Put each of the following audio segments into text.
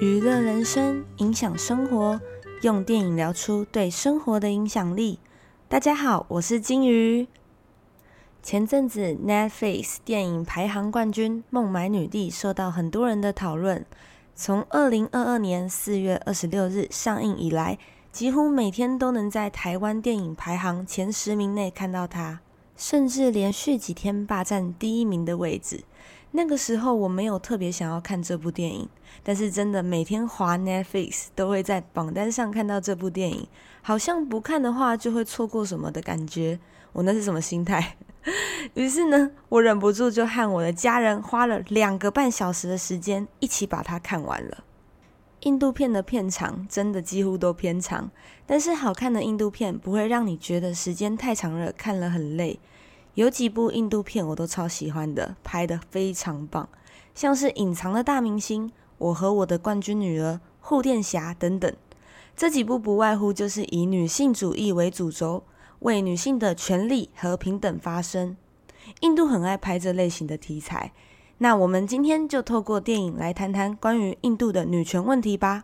娱乐人生，影响生活，用电影聊出对生活的影响力。大家好，我是金鱼。前阵子 Netflix 电影排行冠军《孟买女帝》受到很多人的讨论。从二零二二年四月二十六日上映以来，几乎每天都能在台湾电影排行前十名内看到它，甚至连续几天霸占第一名的位置。那个时候我没有特别想要看这部电影，但是真的每天滑 Netflix 都会在榜单上看到这部电影，好像不看的话就会错过什么的感觉。我那是什么心态？于是呢，我忍不住就和我的家人花了两个半小时的时间一起把它看完了。印度片的片长真的几乎都偏长，但是好看的印度片不会让你觉得时间太长了，看了很累。有几部印度片我都超喜欢的，拍的非常棒，像是《隐藏的大明星》《我和我的冠军女儿》《护垫侠》等等。这几部不外乎就是以女性主义为主轴，为女性的权利和平等发声。印度很爱拍这类型的题材，那我们今天就透过电影来谈谈关于印度的女权问题吧。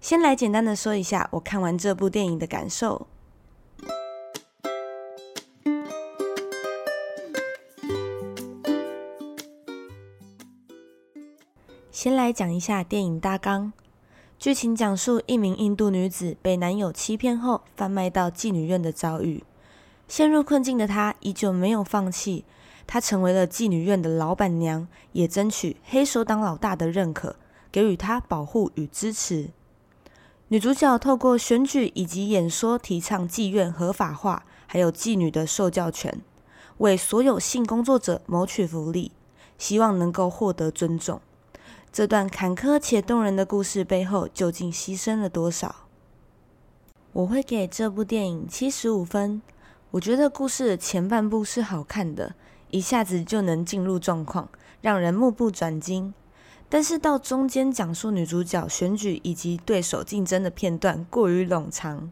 先来简单的说一下我看完这部电影的感受。先来讲一下电影大纲。剧情讲述一名印度女子被男友欺骗后贩卖到妓女院的遭遇。陷入困境的她依旧没有放弃，她成为了妓女院的老板娘，也争取黑手党老大的认可，给予她保护与支持。女主角透过选举以及演说，提倡妓院合法化，还有妓女的受教权，为所有性工作者谋取福利，希望能够获得尊重。这段坎坷且动人的故事背后，究竟牺牲了多少？我会给这部电影七十五分。我觉得故事的前半部是好看的，一下子就能进入状况，让人目不转睛。但是到中间讲述女主角选举以及对手竞争的片段过于冗长，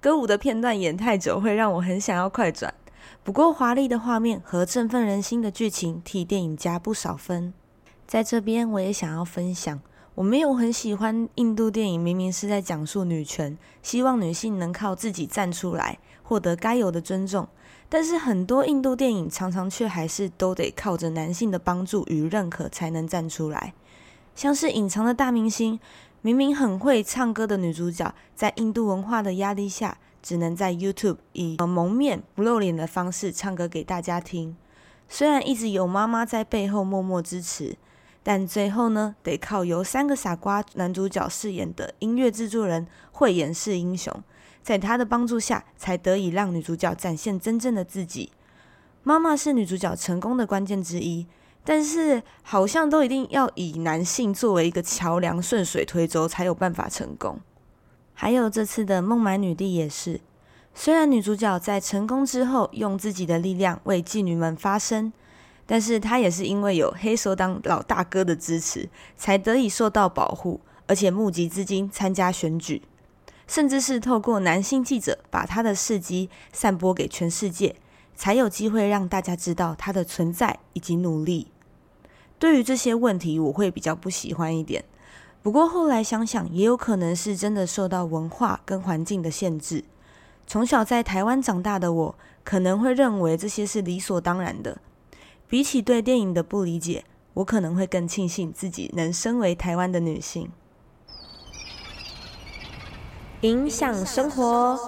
歌舞的片段演太久，会让我很想要快转。不过华丽的画面和振奋人心的剧情，替电影加不少分。在这边，我也想要分享，我没有很喜欢印度电影，明明是在讲述女权，希望女性能靠自己站出来，获得该有的尊重。但是很多印度电影常常却还是都得靠着男性的帮助与认可才能站出来。像是隐藏的大明星，明明很会唱歌的女主角，在印度文化的压力下，只能在 YouTube 以蒙面不露脸的方式唱歌给大家听。虽然一直有妈妈在背后默默支持。但最后呢，得靠由三个傻瓜男主角饰演的音乐制作人慧眼是英雄，在他的帮助下，才得以让女主角展现真正的自己。妈妈是女主角成功的关键之一，但是好像都一定要以男性作为一个桥梁，顺水推舟才有办法成功。还有这次的孟买女帝也是，虽然女主角在成功之后，用自己的力量为妓女们发声。但是他也是因为有黑手党老大哥的支持，才得以受到保护，而且募集资金参加选举，甚至是透过男性记者把他的事迹散播给全世界，才有机会让大家知道他的存在以及努力。对于这些问题，我会比较不喜欢一点。不过后来想想，也有可能是真的受到文化跟环境的限制。从小在台湾长大的我，可能会认为这些是理所当然的。比起对电影的不理解，我可能会更庆幸自己能身为台湾的女性，影响生活。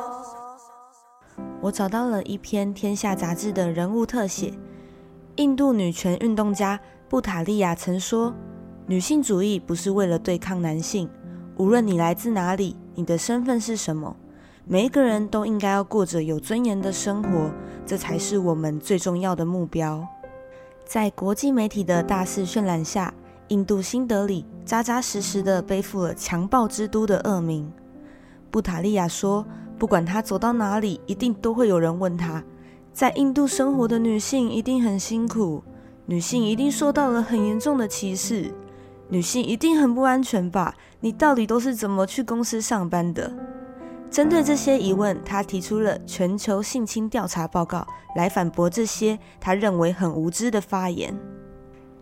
我找到了一篇《天下》杂志的人物特写。印度女权运动家布塔利亚曾说：“女性主义不是为了对抗男性，无论你来自哪里，你的身份是什么，每一个人都应该要过着有尊严的生活，这才是我们最重要的目标。”在国际媒体的大肆渲染下，印度新德里扎扎实实地背负了强暴之都的恶名。布塔利亚说：“不管他走到哪里，一定都会有人问他，在印度生活的女性一定很辛苦，女性一定受到了很严重的歧视，女性一定很不安全吧？你到底都是怎么去公司上班的？”针对这些疑问，他提出了全球性侵调查报告来反驳这些他认为很无知的发言。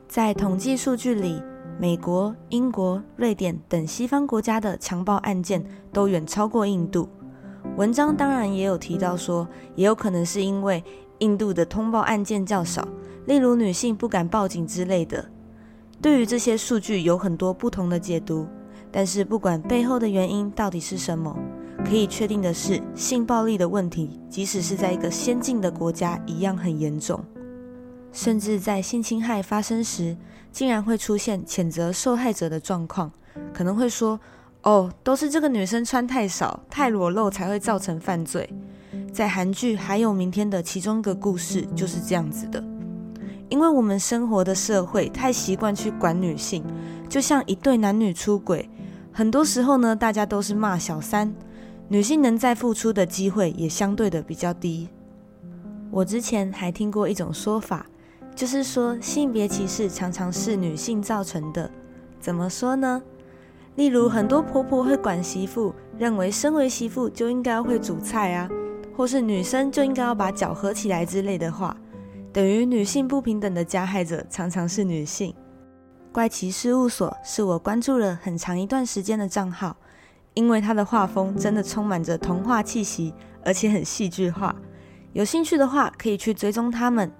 在统计数据里，美国、英国、瑞典等西方国家的强暴案件都远超过印度。文章当然也有提到说，也有可能是因为印度的通报案件较少，例如女性不敢报警之类的。对于这些数据有很多不同的解读，但是不管背后的原因到底是什么，可以确定的是，性暴力的问题，即使是在一个先进的国家，一样很严重。甚至在性侵害发生时，竟然会出现谴责受害者的状况，可能会说：“哦，都是这个女生穿太少、太裸露才会造成犯罪。”在韩剧《还有明天》的其中一个故事就是这样子的。因为我们生活的社会太习惯去管女性，就像一对男女出轨，很多时候呢，大家都是骂小三，女性能再付出的机会也相对的比较低。我之前还听过一种说法。就是说，性别歧视常常是女性造成的。怎么说呢？例如，很多婆婆会管媳妇，认为身为媳妇就应该会煮菜啊，或是女生就应该要把脚合起来之类的话，等于女性不平等的加害者常常是女性。怪奇事务所是我关注了很长一段时间的账号，因为它的画风真的充满着童话气息，而且很戏剧化。有兴趣的话，可以去追踪他们。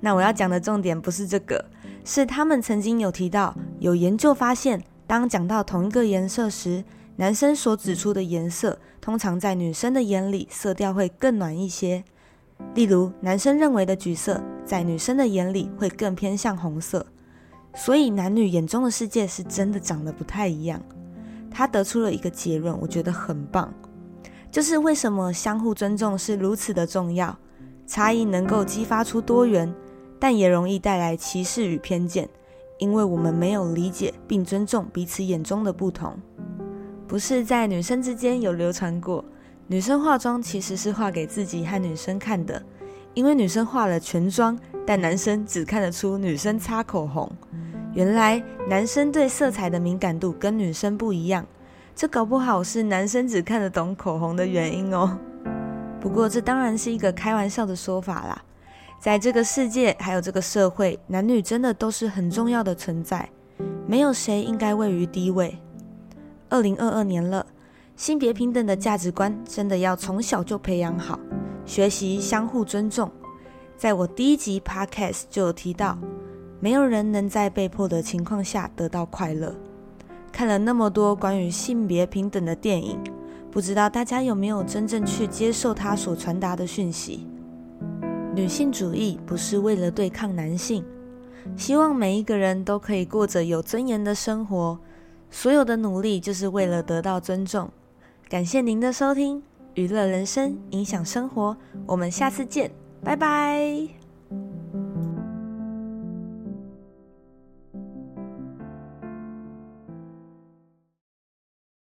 那我要讲的重点不是这个，是他们曾经有提到，有研究发现，当讲到同一个颜色时，男生所指出的颜色，通常在女生的眼里色调会更暖一些。例如，男生认为的橘色，在女生的眼里会更偏向红色。所以，男女眼中的世界是真的长得不太一样。他得出了一个结论，我觉得很棒，就是为什么相互尊重是如此的重要。差异能够激发出多元。但也容易带来歧视与偏见，因为我们没有理解并尊重彼此眼中的不同。不是在女生之间有流传过，女生化妆其实是画给自己和女生看的，因为女生化了全妆，但男生只看得出女生擦口红。原来男生对色彩的敏感度跟女生不一样，这搞不好是男生只看得懂口红的原因哦。不过这当然是一个开玩笑的说法啦。在这个世界，还有这个社会，男女真的都是很重要的存在，没有谁应该位于低位。二零二二年了，性别平等的价值观真的要从小就培养好，学习相互尊重。在我第一集 podcast 就有提到，没有人能在被迫的情况下得到快乐。看了那么多关于性别平等的电影，不知道大家有没有真正去接受它所传达的讯息？女性主义不是为了对抗男性，希望每一个人都可以过着有尊严的生活。所有的努力就是为了得到尊重。感谢您的收听，娱乐人生，影响生活。我们下次见，拜拜。